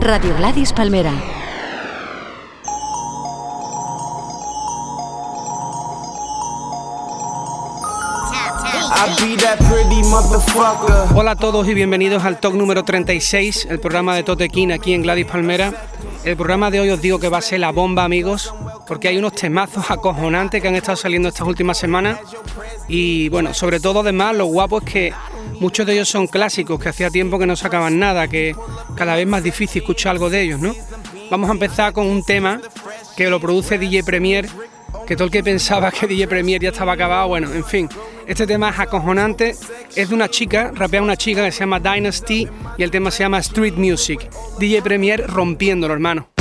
Radio Gladys Palmera. Hola a todos y bienvenidos al talk número 36, el programa de Totequín aquí en Gladys Palmera. El programa de hoy os digo que va a ser la bomba, amigos, porque hay unos temazos acojonantes que han estado saliendo estas últimas semanas. Y bueno, sobre todo además lo guapo es que muchos de ellos son clásicos, que hacía tiempo que no sacaban nada, que cada vez más difícil escuchar algo de ellos, ¿no? Vamos a empezar con un tema que lo produce DJ Premier, que todo el que pensaba que DJ Premier ya estaba acabado, bueno, en fin, este tema es acojonante, es de una chica, rapea una chica que se llama Dynasty y el tema se llama Street Music. DJ Premier rompiéndolo, hermano.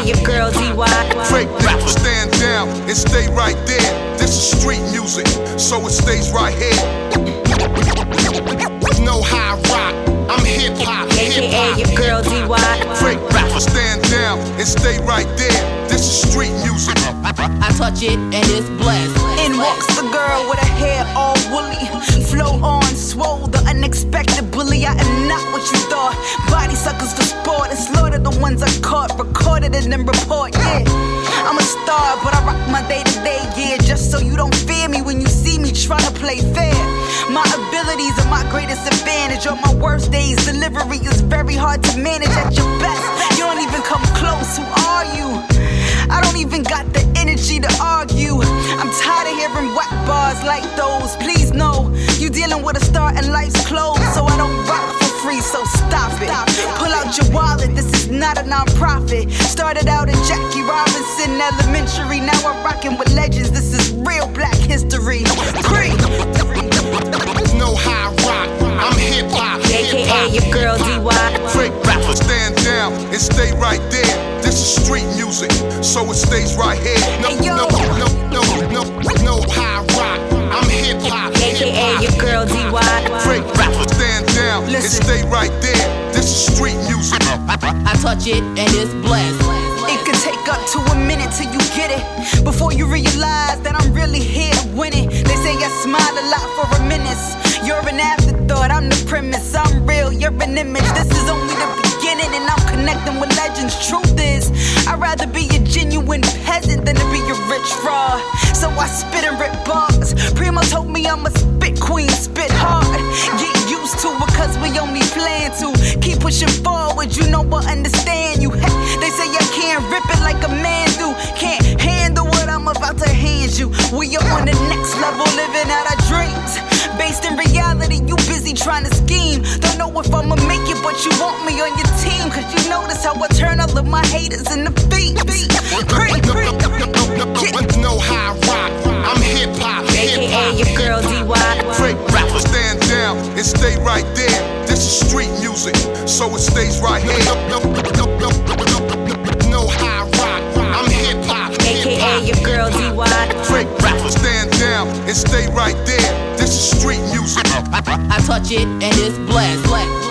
AKA your girl DY. Fake rappers stand down and stay right there. This is street music, so it stays right here. No high rock, I'm hip hop. Hip AKA hop. your girl DY. Fake rappers stand down and stay right there. This is street music. I touch it and it's blessed. In walks the girl with her hair all woolly. Flow on, swole, the unexpected bully. I am not what you thought. Body suckers for sport and slaughter the ones I caught. Recorded and then report, yeah. I'm a star, but I rock my day to day, yeah. Just so you don't fear me when you see me trying to play fair. My abilities are my greatest advantage. On my worst days, delivery is very hard to manage at your best. You don't even come close. Who are you? I don't even got the energy to argue. I'm tired of hearing whack bars like those. Please know you dealing with a star and life's closed, so I don't rock for free. So stop it. Pull out your wallet. This is not a non-profit. Started out in Jackie Robinson Elementary. Now I'm rocking with legends. This is real Black history. Free. Hop. AKA your girl DY. Fake rappers stand down and stay right there. This is street music, so it stays right here. No, Hey, yo. no, no, no, no, no high rock. I'm hip hop. AKA your girl DY. Fake rappers stand down and stay right there. This is street music. I touch it and it's blessed. It could take up to a minute till you get it. Before you realize that I'm really here winning. They say I smile a lot for a minute. You're an afterthought, I'm the premise. I'm real, you're an image. This is only the beginning, and I'm connecting with legends. Truth is, I'd rather be a genuine peasant than to be a rich fraud. So I spit and rip bars. Primo told me I'm a spit queen, spit hard. Get used to it, cause we only plan to keep pushing forward. You know I understand you. Hey, they say I can't rip it like a man do. Can't handle what I'm about to hand you. We are on the next trying to scheme. Don't know if I'ma make it, but you want me on your team. Cause you notice how I turn all of my haters. Creep, creep, creep. No high rock, I'm hip hop. Hip hop. your girl DY. Fake rappers stand down and stay right there. This is street music, so it stays right here. No high rock. I'm hip hop. AKA your girl DY. Fake rappers stand down and stay right there. This is street music. I touch it and it's blessed. Sorry,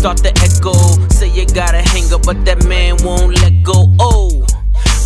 start to echo. Say you gotta hang up, but that man won't let go. Oh,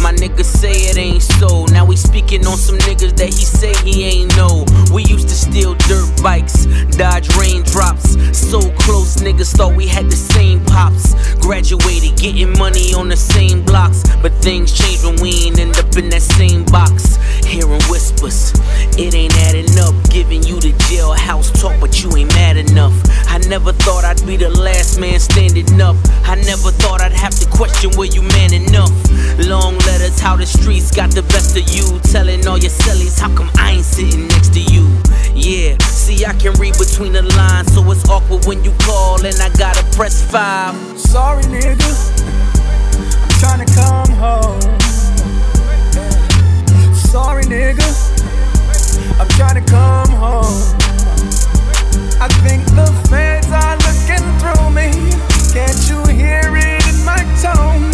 my niggas say it ain't so. Now we speaking on some niggas that he say he ain't know. We used to steal dirt bikes, dodge raindrops. So close, niggas thought we had the same pops. Graduated, getting money on the same blocks. But things change when we ain't end up in that same box. Hearing whispers, it ain't adding up. Giving you the jailhouse talk, but you ain't mad enough. I never thought I'd be the man standing up. I never thought I'd have to question where you man enough. Long letters, how the streets got the best of you. Telling all your cellies, how come I ain't sitting next to you? Yeah, see, I can read between the lines, so it's awkward when you call and I gotta press five. Sorry, nigga. I'm trying to come home. Sorry, nigga. I'm trying to come home. I think the feds are looking through me. Can't you hear it in my tone?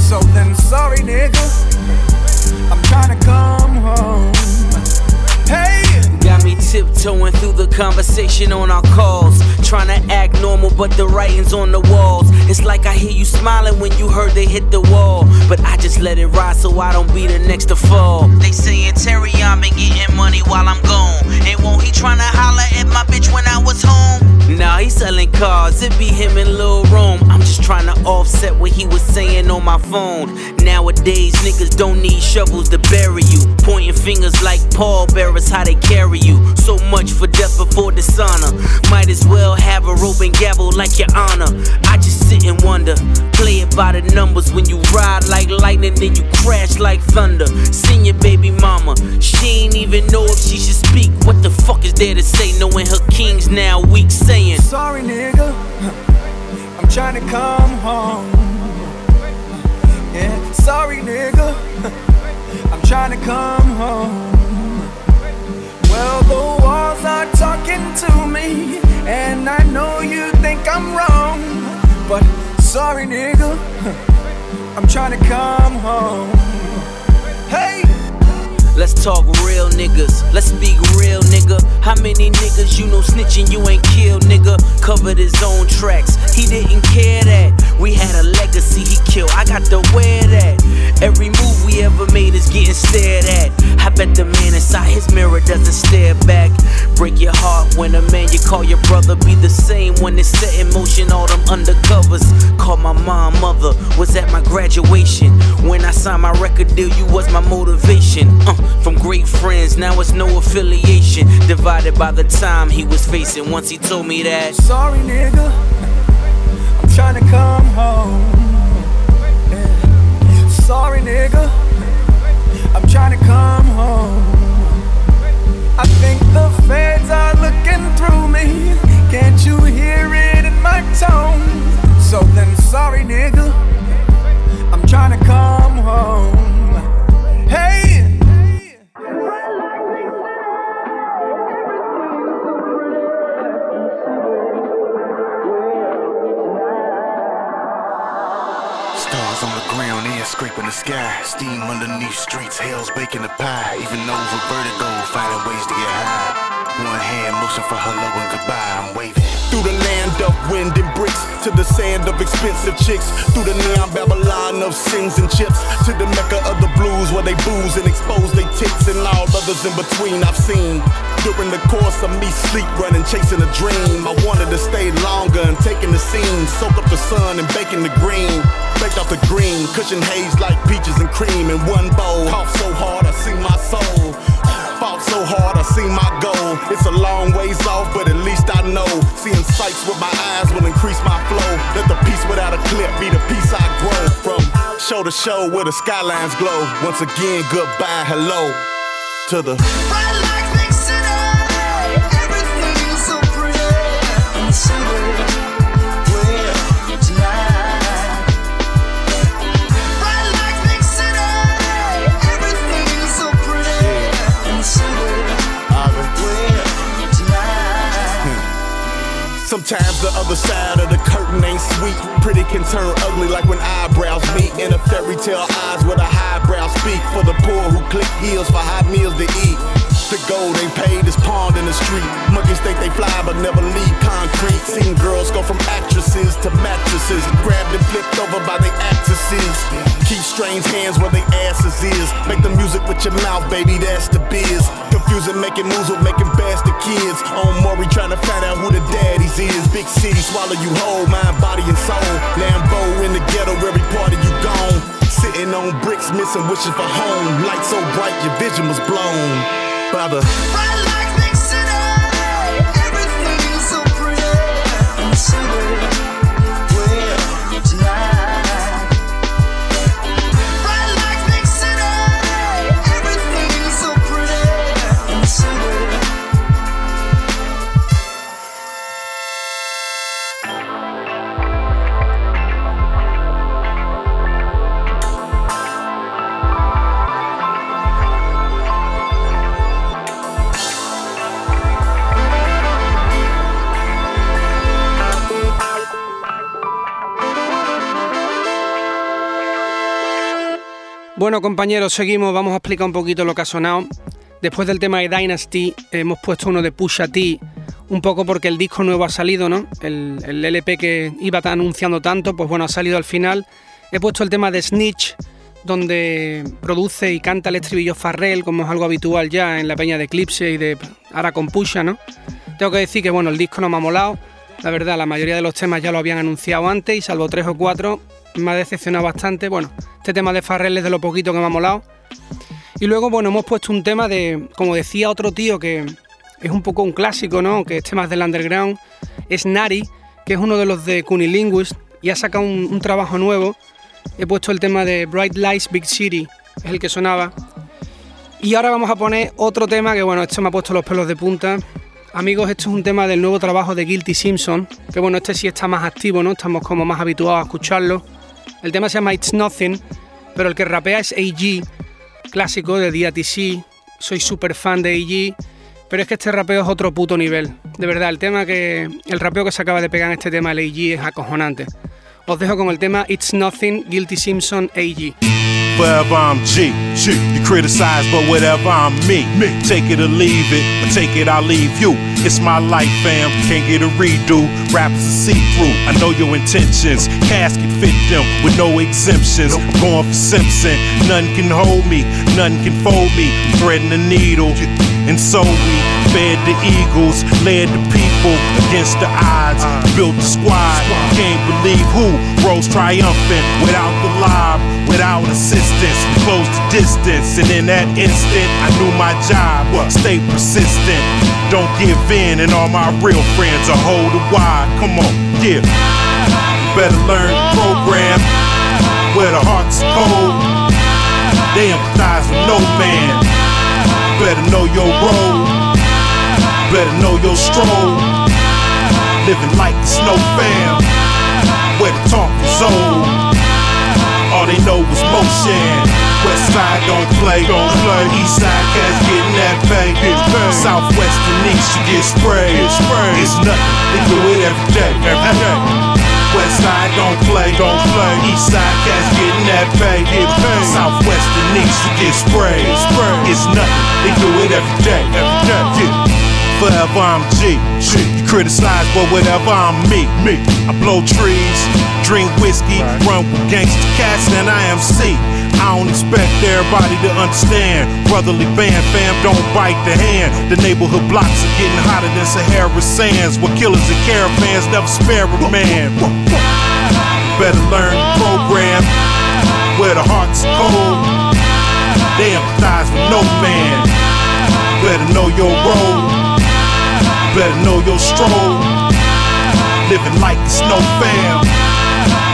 So then, sorry, nigga. I'm trying to come home. Hey! Got me tiptoeing through the conversation on our calls. Trying to act normal, but the writing's on the walls. It's like I hear you smiling when you heard they hit the wall. But I just let it ride so I don't be the next to fall. They saying Terry, I'm been getting money while I'm gone. And won't he trying to it be him and just trying to offset what he was saying on my phone. Nowadays, niggas don't need shovels to bury you. Pointing fingers like Paul Bearers, how they carry you. So much for death before dishonor. Might as well have a rope and gavel like your honor. I just sit and wonder. Play it by the numbers when you ride like lightning, then you crash like thunder. Seen your baby mama, she ain't even know if she should speak. What the fuck is there to say, knowing her king's now weak saying? Sorry, nigga. Trying to come home. Yeah, sorry, nigga. I'm trying to come home. Well, the walls are talking to me, and I know you think I'm wrong. But sorry, nigga. I'm trying to come home. Hey! Let's talk real niggas. Let's speak real nigga. How many niggas you know snitching you ain't killed nigga? Covered his own tracks. He didn't care that. We had a legacy he killed. I got to wear that. Every move we ever made is getting stared at. I bet the man inside his mirror doesn't stare back. Break your heart when a man you call your brother be the same when it's set in motion all them undercovers. Call my mom mother was at my graduation. When I signed my record deal, you was my motivation. Uh, from great friends, now it's no affiliation. Divided by the time he was facing. Once he told me that. Sorry, nigga. I'm trying to come home. Yeah. Sorry, nigga. I'm trying to come home. I think the feds are looking through me. Can't you hear it in my tone? So then, sorry, nigga. I'm trying to come home. Hey! Scraping the sky. Steam underneath streets, hell's baking the pie. Even over vertigo, finding ways to get high. One hand motion for hello and goodbye. I'm waving. Through the land of wind and bricks, to the sand of expensive chicks. Through the neon Babylon of sins and chips, to the mecca of the blues where they booze and expose they tits and all others in between I've seen. During the course of me sleep running, chasing a dream, I wanted to stay longer and taking the scene, soak up the sun and baking the green. Baked off the green, cushion haze like peaches and cream in one bowl. Cough so hard, I see my soul. Fought so hard, I see my goal. It's a long ways off, but at least I know. Seeing sights with my eyes will increase my flow. Let the peace without a clip be the peace I grow. From show to show where the skylines glow. Once again, goodbye, hello to the. Sometimes the other side of the curtain ain't sweet. Pretty can turn ugly like when eyebrows meet. In a fairy tale eyes with a highbrow speak. For the poor who click heels for hot meals to eat. The gold they paid is pawned in the street. Monkeys think they fly but never leave concrete. Seen girls go from actresses to mattresses. Grabbed and flipped over by their actresses. Keep strange hands where they asses is. Make the music with your mouth, baby, that's the biz. Confusing, making moves with making bastard kids. On Maury trying to find out who the daddies is. Big city swallow you whole, mind, body, and soul. Lambo in the ghetto, every part of you gone. Sitting on bricks, missing wishes for home. Light so bright, your vision was blown by Bueno, compañeros, seguimos. Vamos a explicar un poquito lo que ha sonado. Después del tema de Dynasty, hemos puesto uno de Pusha T, un poco porque el disco nuevo ha salido, ¿no? El, el LP que iba anunciando tanto, pues bueno, ha salido al final. He puesto el tema de Snitch, donde produce y canta el estribillo Farrell, como es algo habitual ya en la peña de Eclipse y de ahora con Pusha, ¿no? Tengo que decir que bueno, el disco no me ha molado. La verdad, la mayoría de los temas ya lo habían anunciado antes y salvo tres o cuatro, me ha decepcionado bastante. Bueno, este tema de Farrell es de lo poquito que me ha molado. Y luego, bueno, hemos puesto un tema de, como decía otro tío, que es un poco un clásico, ¿no? Que este más del underground, es Nari, que es uno de los de Cunilinguist, y ha sacado un, un trabajo nuevo. He puesto el tema de Bright Lights Big City, es el que sonaba. Y ahora vamos a poner otro tema que, bueno, esto me ha puesto los pelos de punta. Amigos, esto es un tema del nuevo trabajo de Guilty Simpson, que bueno, este sí está más activo, ¿no? Estamos como más habituados a escucharlo. El tema se llama It's Nothing, pero el que rapea es AG, clásico de DATC. Soy súper fan de AG, pero es que este rapeo es otro puto nivel. De verdad, el tema que. El rapeo que se acaba de pegar en este tema, el AG, es acojonante. Os dejo con el tema It's Nothing, Guilty Simpson, AG. Forever I'm G. G. You criticize, but whatever I'm me. me. Take it or leave it, or take it, I'll leave you. It's my life, fam. Can't get a redo. Rappers are see through. I know your intentions. Casket fit them with no exemptions. I'm going for Simpson. None can hold me, nothing can fold me. Threading the needle. And so we fed the Eagles, led the people against the odds, built the squad. Can't believe who rose triumphant without the lob, without assistance. Closed the distance, and in that instant, I knew my job. Stay persistent, don't give in, and all my real friends are hold it wide. Come on, yeah. Better learn program where the heart's cold. They empathize with no man. Better know your role. Better know your stroll. Living like a snow fam. Where the talk is old. All they know is motion. West side don't play, don't play. East side cats getting that pay. Southwest and east you get sprayed. It's nothing, they do it every day, every day. West side don't play, don't play. East side cats getting that pay, get paid. Southwest and east you get sprayed. It's nothing, they do it every day, every day. Yeah. Forever I'm G. G. You criticize, but whatever I'm me. Me. I blow trees, drink whiskey, run with gangster cats, and I am C. I don't expect everybody to understand. Brotherly band, fam, don't bite the hand. The neighborhood blocks are getting hotter than Sahara sands. Where killers and caravans never spare a man. Better learn the program where the heart's cold. They empathize with no man. Better know your role. Better know your stroll. Living like it's no fam.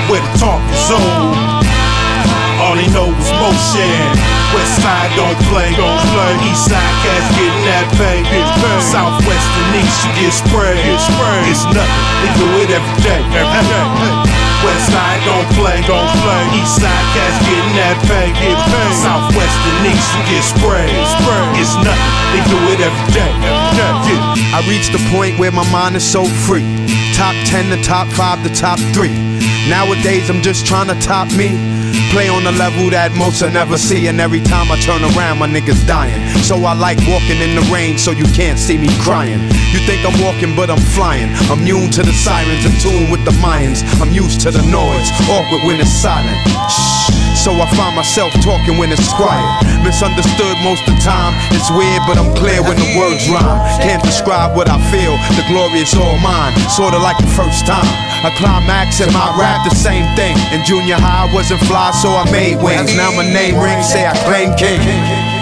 Where the talk is old. All they know is motion. West side don't play, don't play. East side cats getting that pay. Southwest and east you get sprayed. It's nothing, they do it every day, every day. West side don't play, don't play. East side cats getting that pay, get paid. Southwest and east you get sprayed. It's nothing, they do it every day, every. I reached the point where my mind is so free. Top 10 to top 5 to top 3. Nowadays I'm just trying to top me. Play on a level that most will never see. And every time I turn around, my niggas dying. So I like walking in the rain so you can't see me crying. You think I'm walking, but I'm flying. Immune to the sirens, in tune with the Mayans. I'm used to the noise, awkward when it's silent. Shh. So I find myself talking when it's quiet. Misunderstood most of the time. It's weird, but I'm clear when the words rhyme. Can't describe what I feel. The glory is all mine. Sorta like the first time. A climax in my rap, the same thing. In junior high, I wasn't fly, so I made wings. Now my name rings, say I claim king.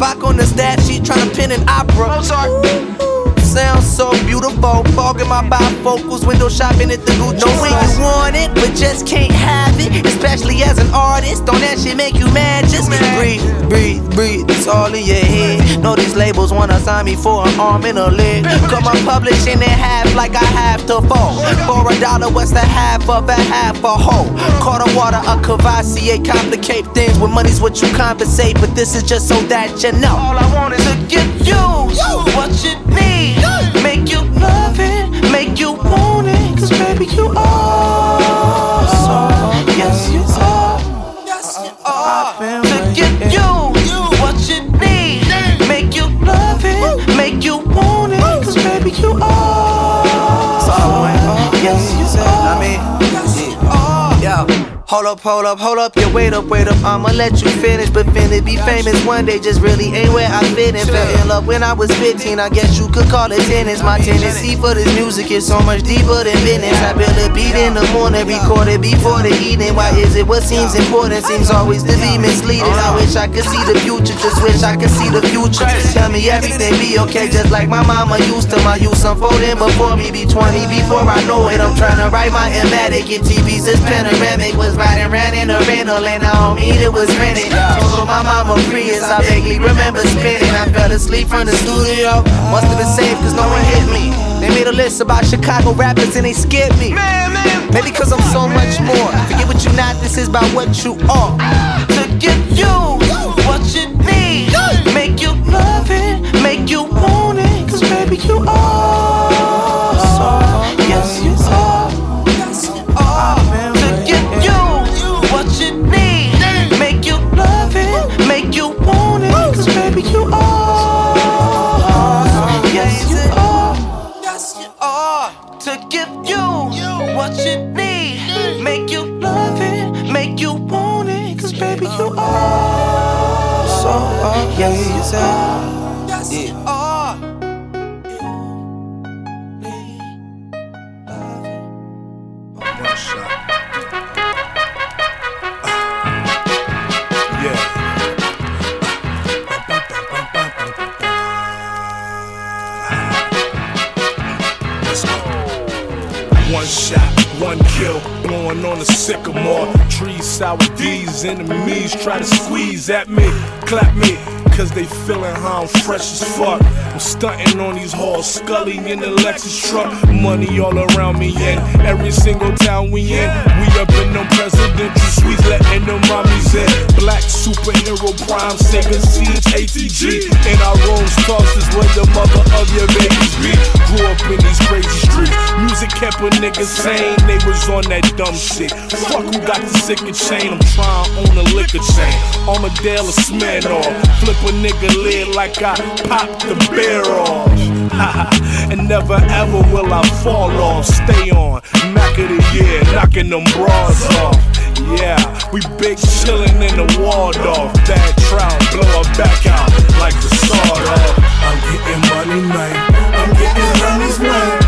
Back on the stat sheet, trying to pin an opera. Mozart Sounds so beautiful, fogging my bifocals, window shopping at the Gucci. Know when you want it, but just can't have it. Especially as an artist, don't that shit make you mad? Just breathe, breathe, breathe. It's all in your head. Know these labels wanna sign me for an arm and a leg. Come on, publishing in half like I have to fall. For a dollar, what's the half of a half a whole? Quarter water, a Cavassier, complicate things. With money's what you compensate, but this is just so that you know. All I want is to give you what you need. Make you love it, make you want it. Cause baby, you are. Hold up, hold up, hold up, yeah, wait up, wait up. I'ma let you finish, but finna be famous one day just really ain't where I fit in. Fell in love when I was 15, I guess you could call it tennis. My tendency for this music is so much deeper than business. I build a beat in the morning, record it before the evening. Why is it what seems important seems always to be misleading? I wish I could see the future, just wish I could see the future. Tell me everything be okay, just like my mama used to. My youth unfolding before me, be 20 before I know it. I'm trying to write my emetic, get TV's this panoramic was riding around in a rental and I don't mean it was rented. Told my mama Prius, I vaguely remember spinning. I fell asleep from the studio. Must have been safe cause no one hit me. They made a list about Chicago rappers and they skipped me. Man, man. Maybe cause I'm so much more. Forget what you're not, this is about what you are. To give you what you need. Make you love it, make you want it. Cause baby, you are. At me, clap me, cause they feeling how I'm fresh as fuck. I'm stunting on these halls, Scully in the Lexus truck. Money all around me, and every single town we in. We up in them presidential suites, letting them mommies in. Black superhero prime, Sega Siege, ATG. In our rooms, tossed is where the mother of your babies be. Grew up in these. Music kept a nigga sane, they was on that dumb shit. Fuck who got the sicker chain, I'm trying own a liquor chain. Armadale or Smirnoff, flip a nigga lid like I popped the bear off. and never ever will I fall off. Stay on, Mac of the year, knocking them bras off. Yeah, we big chillin' in the Waldorf. Bad trout, blow her back out like the sawed off. I'm getting money, man. I'm getting honeys, man.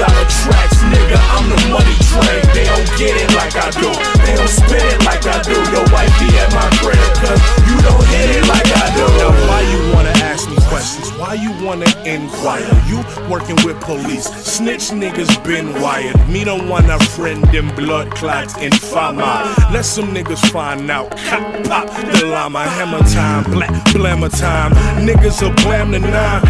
Million dollar tracks, nigga, I'm the money train. They don't get it like I do. They don't spit it like I do. Your wife be at my crib, cause you don't hit it like I do. Now, why you wanna ask me questions? Why you wanna inquire? You working with police. Snitch niggas been wired. Me don't want a friend in blood clots in fama. Let some niggas find out. Cop, pop, the llama, hammer time, black, blammer time. Niggas will blam the nine.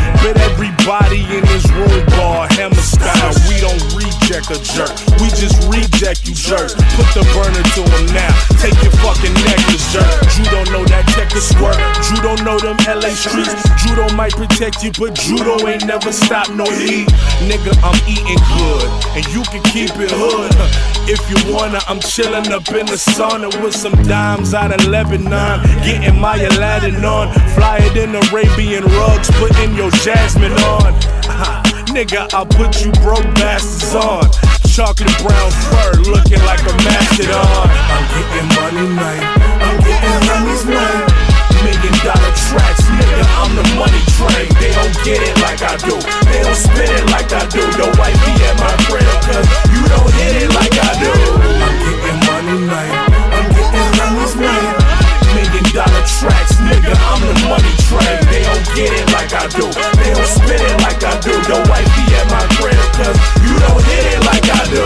Everybody in this room bar hammer style. We don't reject a jerk. We just reject you jerk. Put the burner to him now. Take your fucking necklace, jerk. You don't know that checker squirt. You don't know them LA streets. Judo might protect you, but judo ain't never stopped no heat. Nigga, I'm eating good, and you can keep it hood. If you wanna, I'm chillin' up in the sauna with some dimes out of Lebanon. Getting my Aladdin on. Fly it in Arabian rugs, putting your jasmine on. Nigga, I'll put you broke bastards on chocolate brown fur, looking like a mastodon. I'm getting money man. I'm getting homies man. Million dollar tracks, nigga, I'm the money train. They don't get it like I do, they don't spend it like I do. Your wife be at my crib, cause you don't hit it like I do. I'm getting money man. tracks, nigga, I'm the money train. They don't get it like I do, they don't spin it like I do. Your wife be at my crib, cause you don't hit it like I do.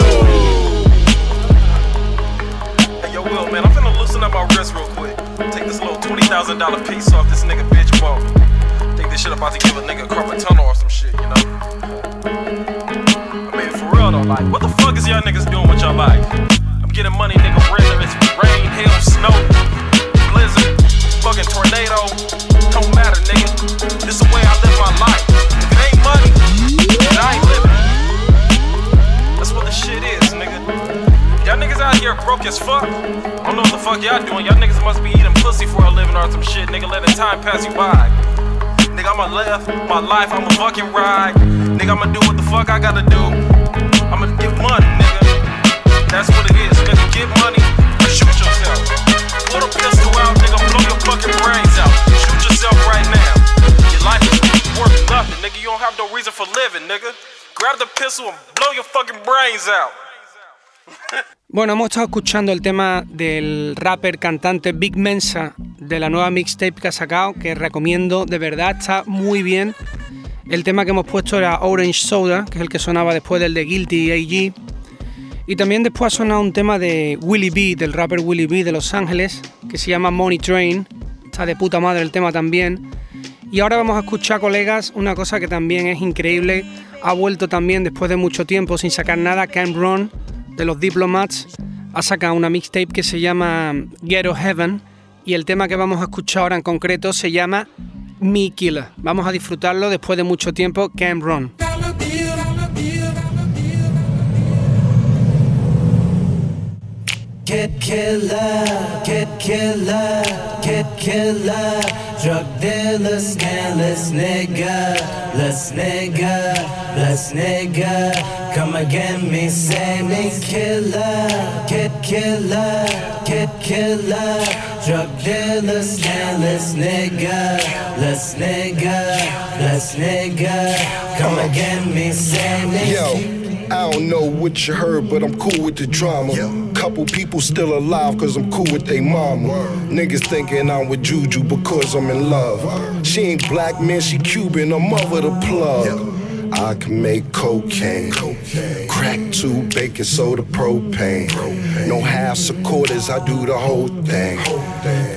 Hey, yo, Will, man, I'm finna loosen up my wrist real quick. Take this little $20,000 piece off this nigga bitch ball. Think this shit about to give a nigga a carpet tunnel or some shit, you know? I mean, for real though, like, what the fuck is y'all niggas doing with your life? I'm getting money, nigga, rent, if it's rain, hail, snow fucking tornado. Don't matter, nigga. This the way I live my life. If it ain't money, then I ain't living. That's what the shit is, nigga. Y'all niggas out here broke as fuck. I don't know what the fuck y'all doing. Y'all niggas must be eating pussy for a living or some shit, nigga, letting time pass you by. Nigga, I'ma live my life, I'ma fucking ride. Nigga, I'ma do what the fuck I gotta do. I'ma get money, nigga. That's what it is, nigga. Get money or shoot yourself. Pull the pistol your brains out. Shoot yourself right now. Your life is worth nothing, nigga. You don't have no reason for living, nigga. Grab the pistol and blow your fucking brains out. Bueno, hemos estado escuchando el tema del rapper cantante Big Mensa de la nueva mixtape que ha sacado, que recomiendo, de verdad, está muy bien. El tema que hemos puesto era Orange Soda, que es el que sonaba después del de Guilty AG. Y también después ha sonado un tema de Willie B, del rapper Willie B de Los Ángeles, que se llama Money Train. Está de puta madre el tema también. Y ahora vamos a escuchar, colegas, una cosa que también es increíble. Ha vuelto también después de mucho tiempo sin sacar nada, Camp Run de los Diplomats ha sacado una mixtape que se llama Ghetto Heaven y el tema que vamos a escuchar ahora en concreto se llama Me Killer. Vamos a disfrutarlo después de mucho tiempo, Camp Run. Get killer, get killer, get killer. Drug dealer, scandalous nigga, let's nigga, let's nigga. Come again, me say me killer, get killer, get killer. Drug dealer, scandalous nigga, let's nigga, let's nigga. Come again, me say me. Yo. I don't know what you heard, but I'm cool with the drama. Couple people still alive, cause I'm cool with they mama. Niggas thinking I'm with Juju because I'm in love. She ain't black, man, she Cuban, I'm over the plug. I can make cocaine, crack two baking soda propane. No halves or quarters, I do the whole thing.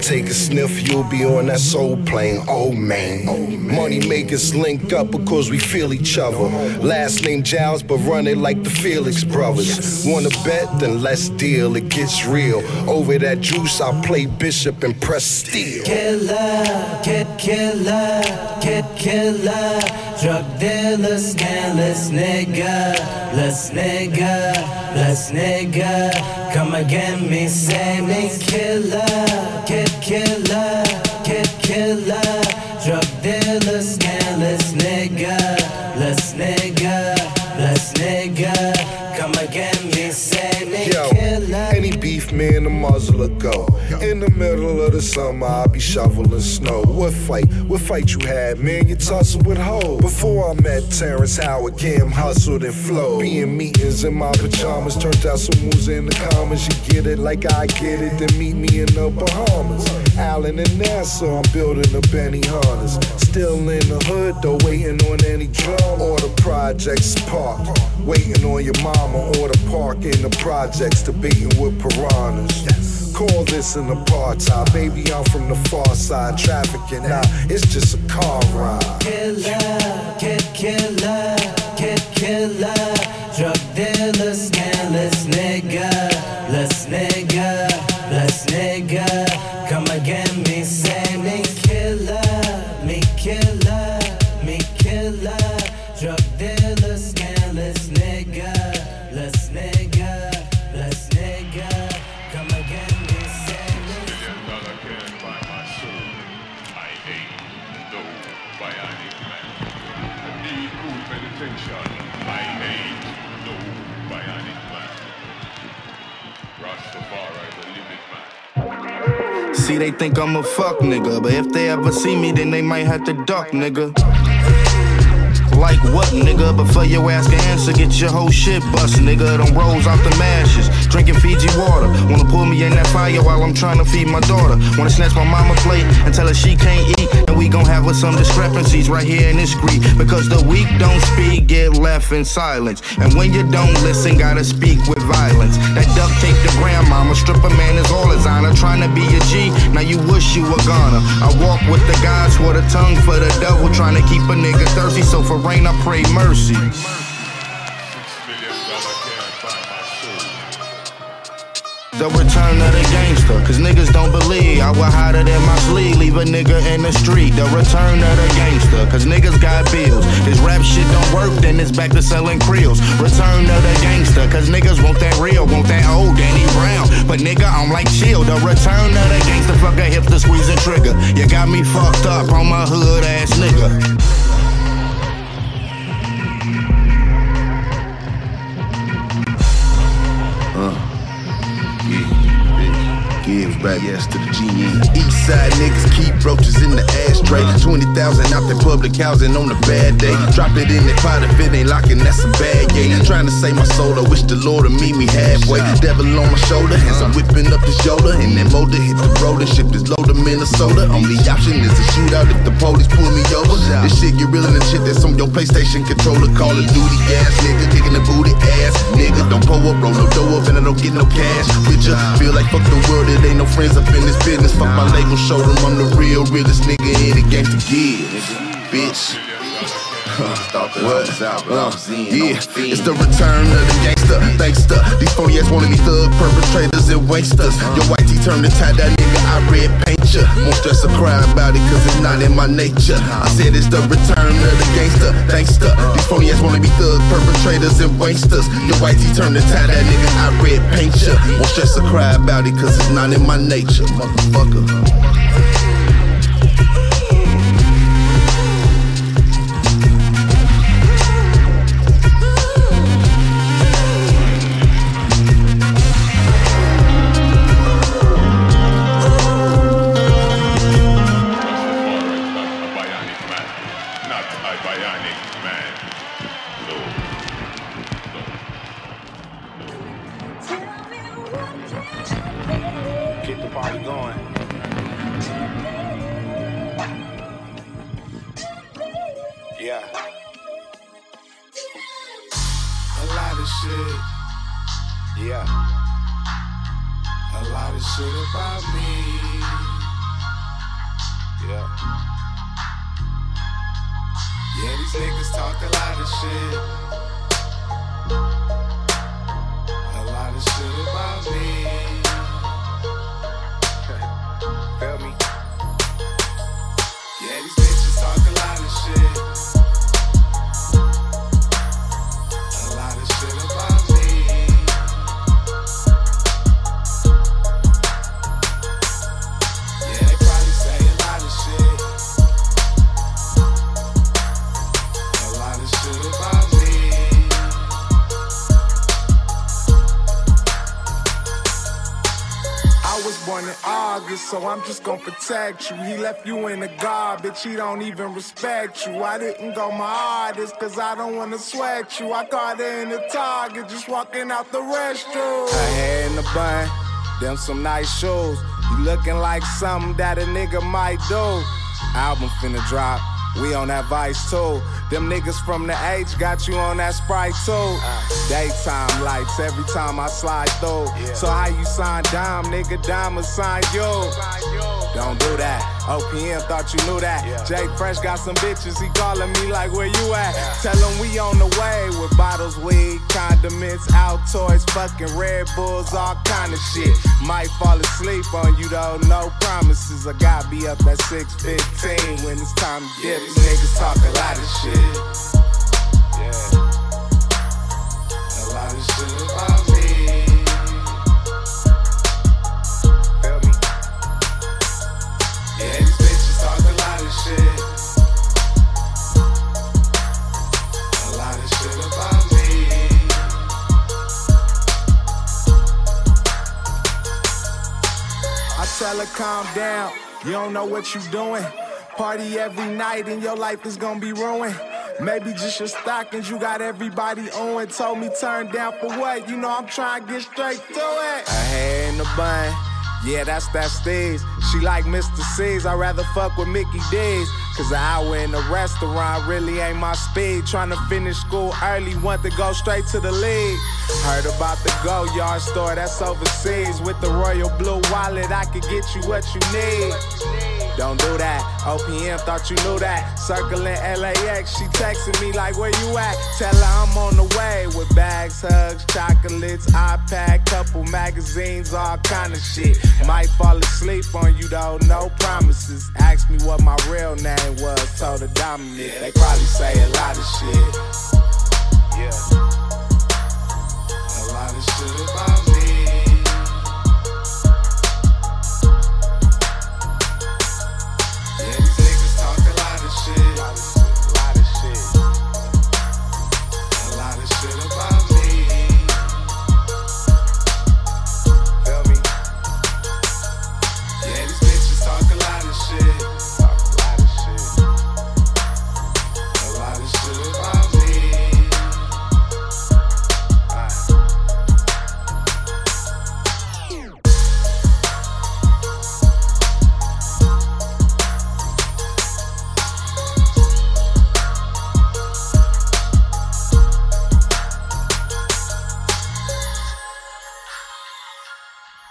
Take a sniff, you'll be on that soul plane. Oh man, money makers link up because we feel each other. Last name Giles, but run it like the Felix brothers. Wanna bet? Then let's deal. It gets real. Over that juice, I play bishop and press steel. Killer, get killer, get killer. Drug dealer, scandalous nigga, let's nigga, let's nigga. Come again, me say me killer, get killer, get killer. Drug dealer, scandalous nigga, let's nigga, let's nigga. Come again, me say me Yo, killer. any beef, man, the muzzle will go. In the middle of the summer, I'll be shoveling snow. What fight? What fight you had, man? You tussle with hoes. Before I met Terrence Howard, Cam hustled and flowed. Being meetings in my pajamas, turned out some moves in the comments. You get it like I get it, then meet me in the Bahamas. Allen and Nassau, I'm building a Benny Hunters. Still in the hood, though, waiting on any drum or the projects park. Waiting on your mama or the park in the projects, debating with piranhas. Call this an apartheid. Baby, I'm from the far side. Trafficking now, it's just a car ride. Killer, get killer, get killer. They think I'm a fuck nigga, but if they ever see me, then they might have to duck, nigga. like what, nigga? But for your ass to answer, get your whole shit bust, nigga. Them rolls out the mashes, drinking Fiji water. Wanna pull me in that fire while I'm trying to feed my daughter. Wanna snatch my mama plate and tell her she can't eat. We gon' have with some discrepancies right here in this street. Because the weak don't speak, get left in silence. And when you don't listen, gotta speak with violence. That duct tape the grandmama, stripper man is all his honor. Trying to be a G, now you wish you were gonna. I walk with the guys for the tongue for the devil, trying to keep a nigga thirsty. So for rain, I pray mercy. The return of the gangster, cause niggas don't believe I would a nigga in the street. The return of the gangster, cause niggas got bills. This rap shit don't work, then it's back to selling creels. Return of the gangster, cause niggas want that real, want that old Danny Brown. But nigga, I'm like chill. The return of the gangster, fuck a hip to squeeze and trigger. You got me fucked up on my hood ass nigga. Back yes to the GN. East side niggas keep roaches in the ashtray. 20,000 out the public housing on a bad day. Drop it in the pot if it ain't locking, that's a bad yeah. Trying to save my soul, I wish the Lord would meet me halfway. Devil on my shoulder, hands I'm whipping up the shoulder. And that motor hit the road and ship this load to Minnesota. Only option is a shootout if the police pull me over. This shit get real the shit that's on your PlayStation controller. Call of Duty ass nigga, kicking the booty ass nigga. Don't pull up, roll no dough up, and I don't get no cash ya. Feel like fuck the world, it ain't no friends up in this business. Fuck my label, show them I'm the real, realest nigga in the game to give. Bitch. what? Uh, yeah, it's the return of the gangster, thankster. These phony ass wanna be thug perpetrators and wasters. Your white tee turned to tie that nigga, I red paint Won't stress or cry about it, cause it's not in my nature. I said it's the return of the gangster, thankster. These phony ass wanna be thug perpetrators and wanksters. Your white tee turned to tie that nigga, I red paint ya. Won't stress or cry about it, cause it's not in my nature, motherfucker. I was born in August, so I'm just gonna protect you. He left you in the garbage, he don't even respect you. I didn't go my hardest, cause I don't wanna sweat you. I caught her in the target, just walking out the restroom. Her hair in the bun, them some nice shoes. You looking like something that a nigga might do. Album finna drop. We on that vice too. Them niggas from the H got you on that sprite too. Daytime lights every time I slide through. So how you sign dime, nigga? Dime sign you. Don't do that. OPM thought you knew that. Jay Fresh got some bitches. He calling me like, where you at? Tell him we on the way with bottles, weed, condiments, out toys, fucking Red Bulls, all kind of shit. Might fall asleep on you though, no promises. I gotta be up at 6:15 when it's time to dip. Niggas talk a lot of shit. Yeah. Calm down, you don't know what you doing. Party every night and your life is gonna be ruined. Maybe just your stockings, you got everybody on told me turn down for what? You know I'm trying to get straight to it. I hair in the bun. Yeah, that's that stage. She like Mr. C's. I'd rather fuck with Mickey D's. Cause an hour in the restaurant really ain't my speed. Trying to finish school early, want to go straight to the league. Heard about the Go Yard store that's overseas. With the Royal Blue wallet, I could get you what you need. Don't do that. OPM thought you knew that. Circling LAX, she texting me like, where you at? Tell her I'm on the way with bags, hugs, chocolates, iPad, couple magazines, all kind of shit. Might fall asleep on you though, no promises. Ask me what my real name was, told her Dominic. They probably say a lot of shit. Yeah.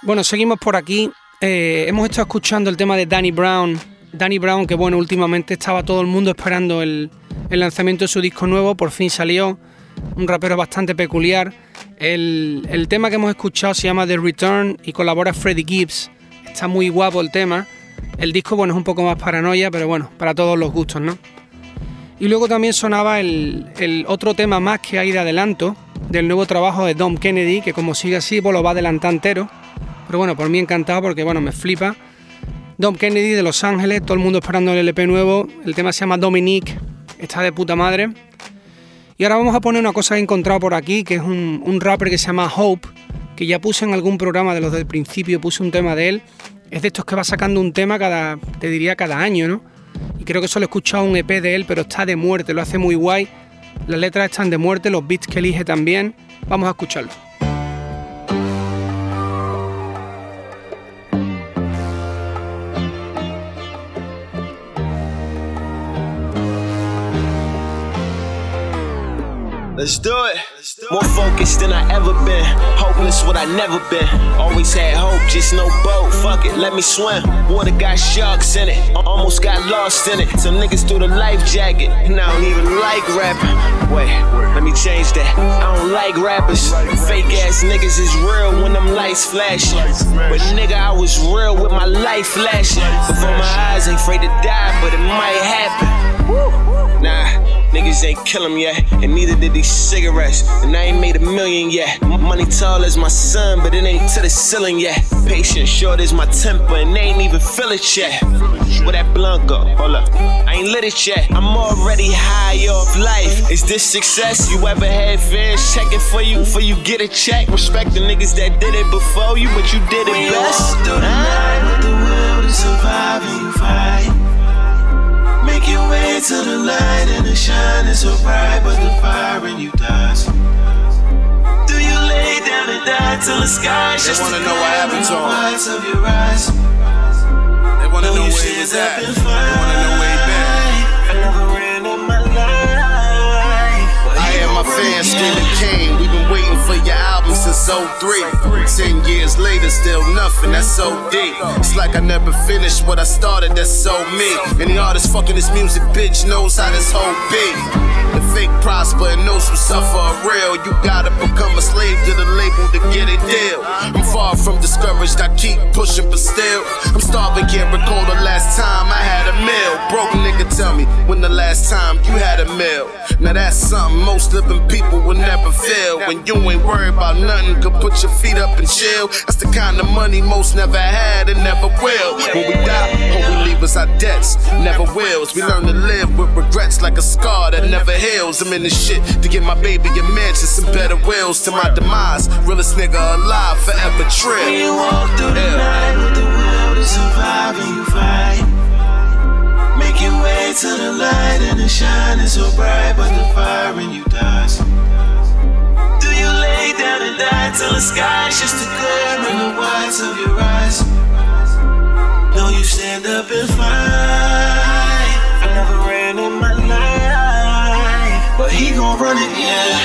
Bueno, seguimos por aquí. Eh, hemos estado escuchando el tema de Danny Brown. Danny Brown, que bueno, últimamente estaba todo el mundo esperando el, lanzamiento de su disco nuevo, por fin salió. Un rapero bastante peculiar. El, tema que hemos escuchado se llama The Return y colabora Freddie Gibbs. Está muy guapo el tema. El disco, bueno, es un poco más paranoia, pero bueno, para todos los gustos, ¿no? Y luego también sonaba el, el otro tema más que hay de adelanto del nuevo trabajo de Dom Kennedy, que como sigue así, pues lo va a adelantar entero. Pero bueno, por mí encantado porque bueno, me flipa. Dom Kennedy de Los Ángeles, todo el mundo esperando el LP nuevo. El tema se llama Dominique, está de puta madre. Y ahora vamos a poner una cosa que he encontrado por aquí, que es un, un rapper que se llama Hope, que ya puse en algún programa de los del principio, puse un tema de él. Es de estos que va sacando un tema cada, te diría, cada año, ¿no? Y creo que solo he escuchado un EP de él, pero está de muerte, lo hace muy guay. Las letras están de muerte, los beats que elige también. Vamos a escucharlo. Let's do it. More focused than I ever been. Hopeless, what I never been. Always had hope, just no boat. Fuck it, let me swim. Water got sharks in it. Al- Almost got lost in it. Some niggas threw the life jacket. And I don't even like rapping. Wait, let me change that. I don't like rappers. Fake ass niggas is real when them lights flashing. But nigga, I was real with my life flashing. Before my eyes, ain't afraid to die, but it might happen. Nah. Niggas ain't kill him yet, and neither did these cigarettes. And I ain't made a million yet. Money tall as my son, but it ain't to the ceiling yet. Patient short as my temper, and they ain't even feel it yet. Where that blunt go? Hold up. I ain't lit it yet. I'm already high off life. Is this success? You ever had fans checking for you before you get a check? Respect the niggas that did it before you, but you did it best. Walk through the night with the will to survive and you fight. Make your way to the light and the shine is so bright, but the fire in you dies. Do you lay down and die till the sky They wanna know what happened to him. Of your eyes. They wanna know you where he was at. They wanna know where he been. Never ran in my. I hear my fans screaming, King, we've been waiting for your album since 03. Ten years later, still nothing, that's so deep. It's like I never finished what I started, that's so me. Any artist fucking this music, bitch, knows how this whole be. The fake prosper and those who suffer are real. You gotta become a slave to the label to get a deal. I'm far from discouraged, I keep pushing, but still, I'm starving, can't recall the last time I had a meal. Broke nigga, tell me when the last time you had a meal. Now that's something most living people will never feel. When you ain't worried about nothing, could put your feet up and chill. That's the kind of money most never had and never will. When we die, hope we leave us our debts, never wills. We learn to live with regrets like a scar that never heals. I'm in this shit to get my baby a mansion, some better wills to my demise. Realest nigga alive, forever trill. You walk through the night with the will to survive and you fight. Make your way to the light and it shining so bright, but the fire in you dies. Do you lay down and die till the sky's just a glare in the whites of your eyes? No, you stand up and fight. I never ran in my life, but he gon' run it, yeah.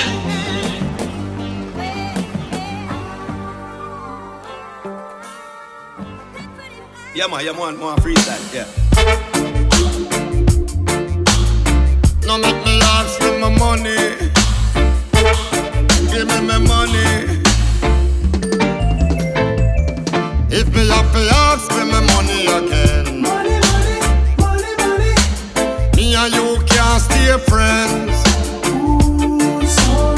Yeah, man, yeah, man, man, freestyle, yeah. No make me ask for my money. Give me my money. If me have to ask for my money again. Money, money, money, money. Me and you can't stay friends. Ooh, so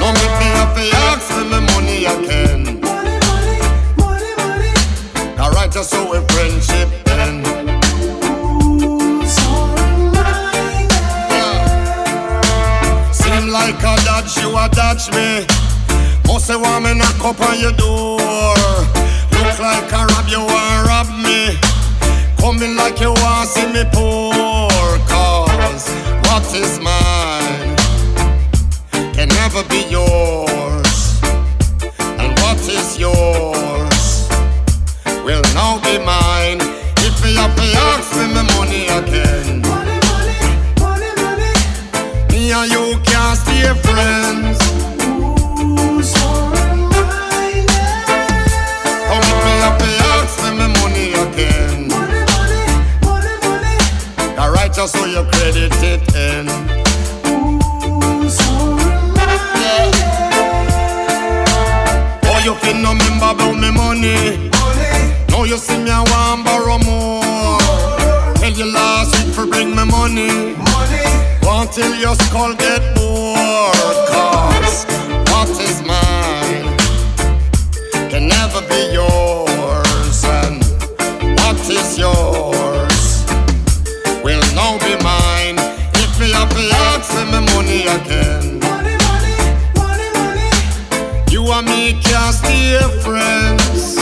No make me have to ask my money again. Money, money, money, money. Alright, just so we friendship you a me. Must say want me knock up on your door. Look like a rob, you want rob me. Coming like you want see me poor. Cause what is mine can never be yours. And what is yours will now be mine. If me have to ask for my money again. Me and you can't stay friends. If me have to ask for my money again. Alright, just so you credit it in. Oh, you can no remember about me money. Now you see me, I want borrow more. Tell you last week for bring me money. Want till your skull get bored. Cause what is mine can never be yours. And what is yours will now be mine. If me have to ask for my money again. You and me can't stay friends.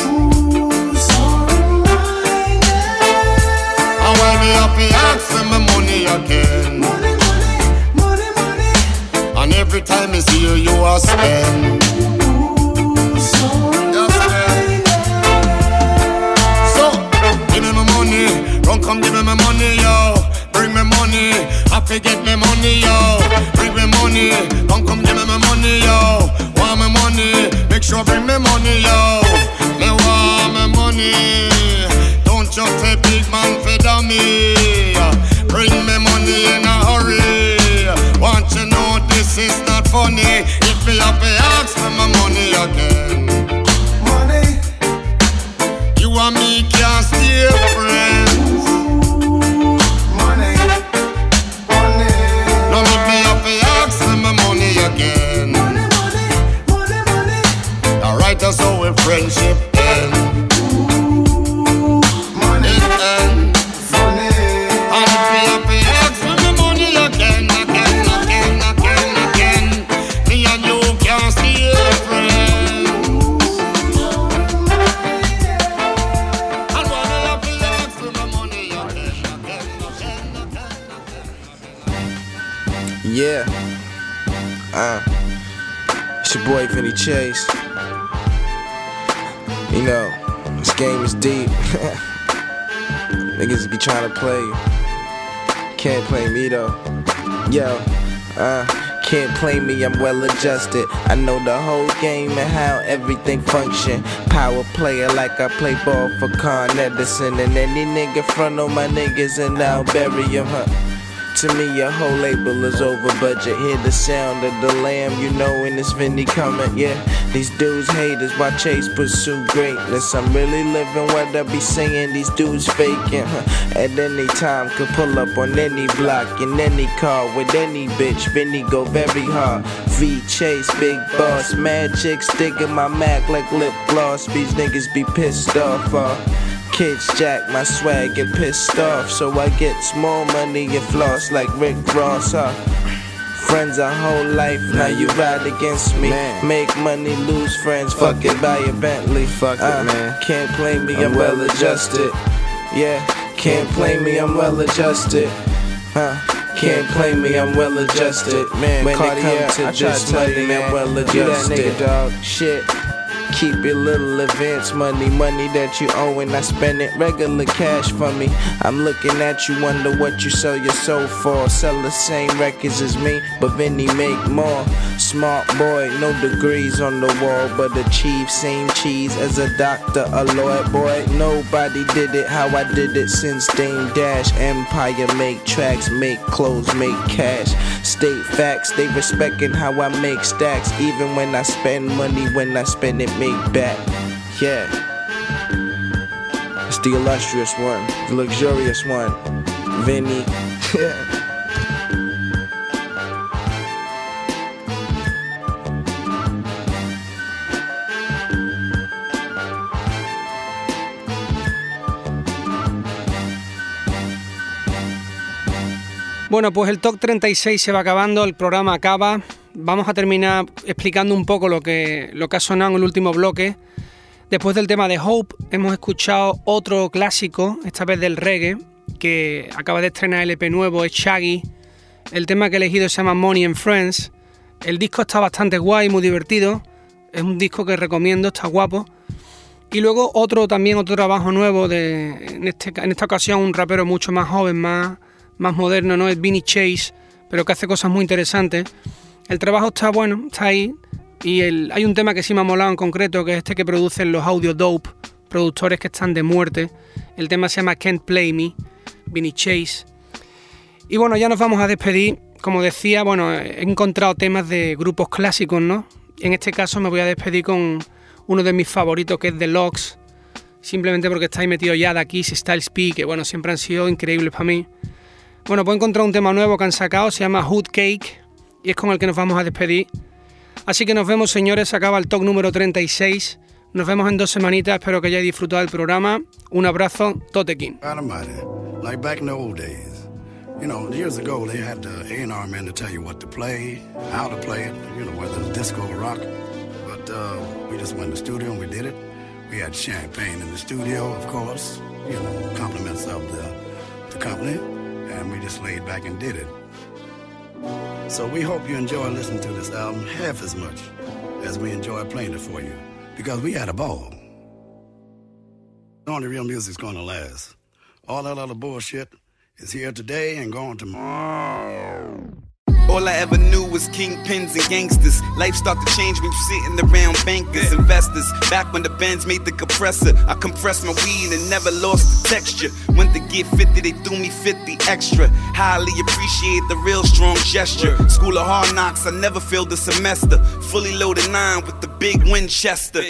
And when me have to ask for my money again. Run, come give me my money, yo. Bring me money. I forget me money, yo. Bring me money. Come, come give me my money, yo. Want my money? Make sure bring me money, yo. Me want my money. Don't just say big man for dummy. Bring me money in a hurry. Want you know this is not funny. Again. Niggas be trying to play. Can't play me though. Yo, uh, can't play me, I'm well adjusted. I know the whole game and how everything function. Power player like I play ball for Con Edison. And any nigga front on my niggas and I'll bury him, huh? To me, your whole label is over budget. Hear the sound of the lamb, you know when it's Vinny coming. Yeah, these dudes haters, why chase pursue greatness? I'm really living what I be saying. These dudes faking. At any time, could pull up on any block in any car with any bitch. Vinny go very hard. V chase, big boss, mad chicks digging my Mac like lip gloss. These niggas be pissed off. Uh. Kids jack my swag, get pissed off. So I get small money and floss like Rick Ross, huh? Friends our whole life, now you ride against me. Make money, lose friends, fuck it, buy a Bentley. Fuck it, uh, man. Can't play me, I'm well adjusted. Yeah, Can't play me, I'm well adjusted. Huh? Can't play me, I'm well adjusted. Man, when Cartier, it comes to I this money, man, I'm well you that adjusted. nigga, dog. Shit. Keep your little advance money, money that you owe, and I spend it regular cash for me. I'm looking at you, wonder what you sell your soul for. Sell the same records as me, but Vinny make more. Smart boy, no degrees on the wall, but achieve same cheese as a doctor, a lawyer boy. Nobody did it how I did it since Dame Dash. Empire make tracks, make clothes, make cash. State facts, they respecting how I make stacks. Even when I spend money, when I spend it, make back. Yeah. It's the illustrious one, the luxurious one. Vinny. Bueno, pues el top 36 se va acabando, el programa acaba. Vamos a terminar explicando un poco lo que, lo que ha sonado en el último bloque. Después del tema de Hope, hemos escuchado otro clásico, esta vez del reggae, que acaba de estrenar el EP nuevo, es Shaggy. El tema que he elegido se llama Money and Friends. El disco está bastante guay, muy divertido. Es un disco que recomiendo, está guapo. Y luego otro también, otro trabajo nuevo de, en, este, en esta ocasión, un rapero mucho más joven, más, más moderno, ¿no? Es Vinny Chase, pero que hace cosas muy interesantes. El trabajo está bueno, está ahí. Y el, hay un tema que sí me ha molado en concreto, que es este que producen los Audio Dope, productores que están de muerte. El tema se llama Can't Play Me, Vinny Chase. Y bueno, ya nos vamos a despedir. Como decía, bueno, he encontrado temas de grupos clásicos, ¿no? En este caso me voy a despedir con uno de mis favoritos, que es The Locks. Simplemente porque está ahí metido ya de aquí, Styles P, que bueno, siempre han sido increíbles para mí. Bueno, he encontrado un tema nuevo que han sacado, se llama Hood Cake, y es con el que nos vamos a despedir. Así que nos vemos, señores, se acaba el talk número 36. Nos vemos en dos semanitas, espero que hayáis disfrutado del programa. Un abrazo, Totequín. Days. You know, years ago they had the A&R to tell you what to play, how to play it, you know, whether it's disco or rock. But uh, we just went the studio and we did it. We had champagne in the studio, of course, you know, compliments of the company, and we just laid back and did it. So we hope you enjoy listening to this album half as much as we enjoy playing it for you, because we had a ball. Only real music's gonna last. All that other bullshit is here today and gone tomorrow. All I ever knew was kingpins and gangsters. Life started to change when you sitting around bankers, investors. Back when the bands made the compressor, I compressed my weed and never lost the texture. Went to get 50, they threw me 50 extra. Highly appreciate the real strong gesture. School of hard knocks, I never failed a semester. Fully loaded nine with the big Winchester.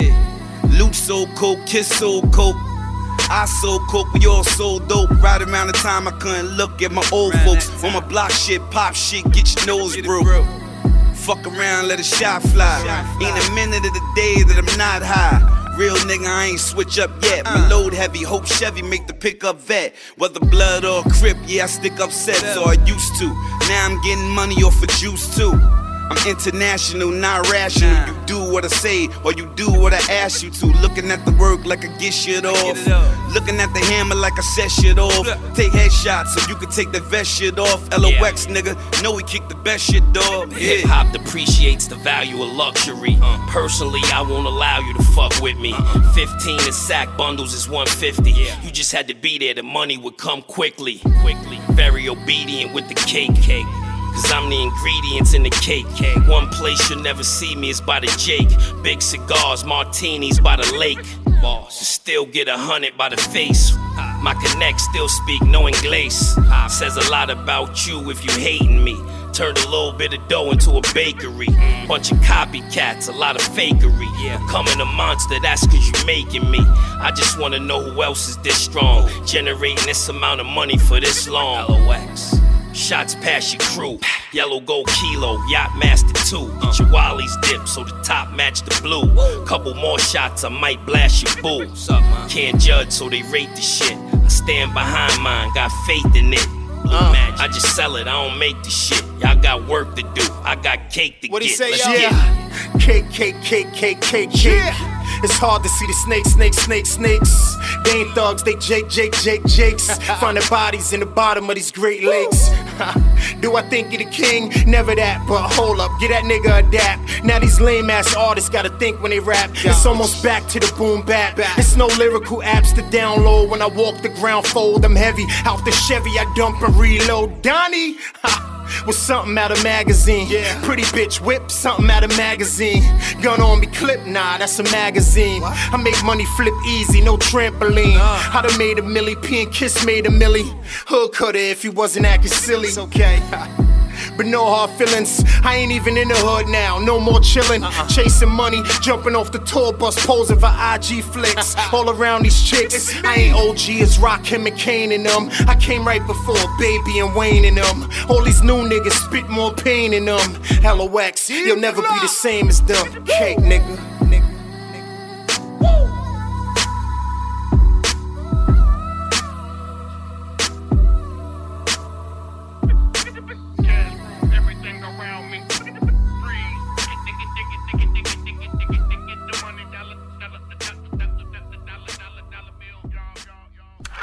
Loot so coke, kiss so coke. I sold coke, we all sold dope. Right around the time I couldn't look at my old folks. On my block shit, pop shit, get your nose broke. Fuck around, let a shot fly. Ain't a minute of the day that I'm not high. Real nigga, I ain't switch up yet. My uh. load heavy, hope Chevy make the pickup vet. Whether blood or crip, yeah, I stick up sets, or I used to. Now I'm getting money off of juice too. I'm international, not rational. You do what I say, or you do what I ask you to. Looking at the work like I get shit off. Looking at the hammer like I set shit off. Take headshots so you can take the vest shit off. LOX, nigga, know we kick the best shit, dog. Hip hop depreciates the value of luxury. Uh. Personally, I won't allow you to fuck with me. Uh-uh. 15 in sack bundles is 150. You just had to be there, the money would come quickly. Quickly. Very obedient with the cake. Cake. Cause I'm the ingredients in the cake. One place you'll never see me is by the Jake. Big cigars, martinis by the lake. Boss, still get a hundred by the face. My connect still speak no English. Says a lot about you if you hating me. Turned a little bit of dough into a bakery. Bunch of copycats, a lot of fakery. Yeah, becoming a monster, that's cause you making me. I just wanna know who else is this strong. Generating this amount of money for this long. LOX. Shots past your crew. Yellow gold kilo, yacht master two. Get your Wally's dip so the top match the blue. Couple more shots, I might blast your boo. Can't judge, so they rate the shit. I stand behind mine, got faith in it. Uh. I just sell it, I don't make the shit. Y'all got work to do, I got cake to What he get. say, Let's y'all? get it. Cake, cake, cake, cake, cake, cake. It's hard to see the snakes, snakes, snakes, snakes. They ain't thugs, they Jake, Jake, Jake, Jakes. Finding bodies in the bottom of these Great Lakes. Do I think you the king? Never that, but hold up, get that nigga a dap. Now these lame ass artists gotta think when they rap. It's almost back to the boom bap. It's no lyrical apps to download. When I walk the ground, fold them heavy. Out the Chevy, I dump and reload. Donnie. Was something out of magazine. Yeah. Pretty bitch whip, something out of magazine. Gun on me clip, nah, that's a magazine. What? I make money flip easy, no trampoline. Uh. I done made a milli, P and Kiss made a milli. Hood cutter if he wasn't acting silly. It's okay. but no hard feelings. I ain't even in the hood now, no more chillin'. Uh-uh. Chasing money, jumping off the tour bus, posing for IG flicks. All around these chicks. I ain't OG, it's Rakim and Kane in them. I came right before Baby and Wayne in them. All these new niggas spit more pain in them. LOX, you'll never be the same as them. Cake, nigga.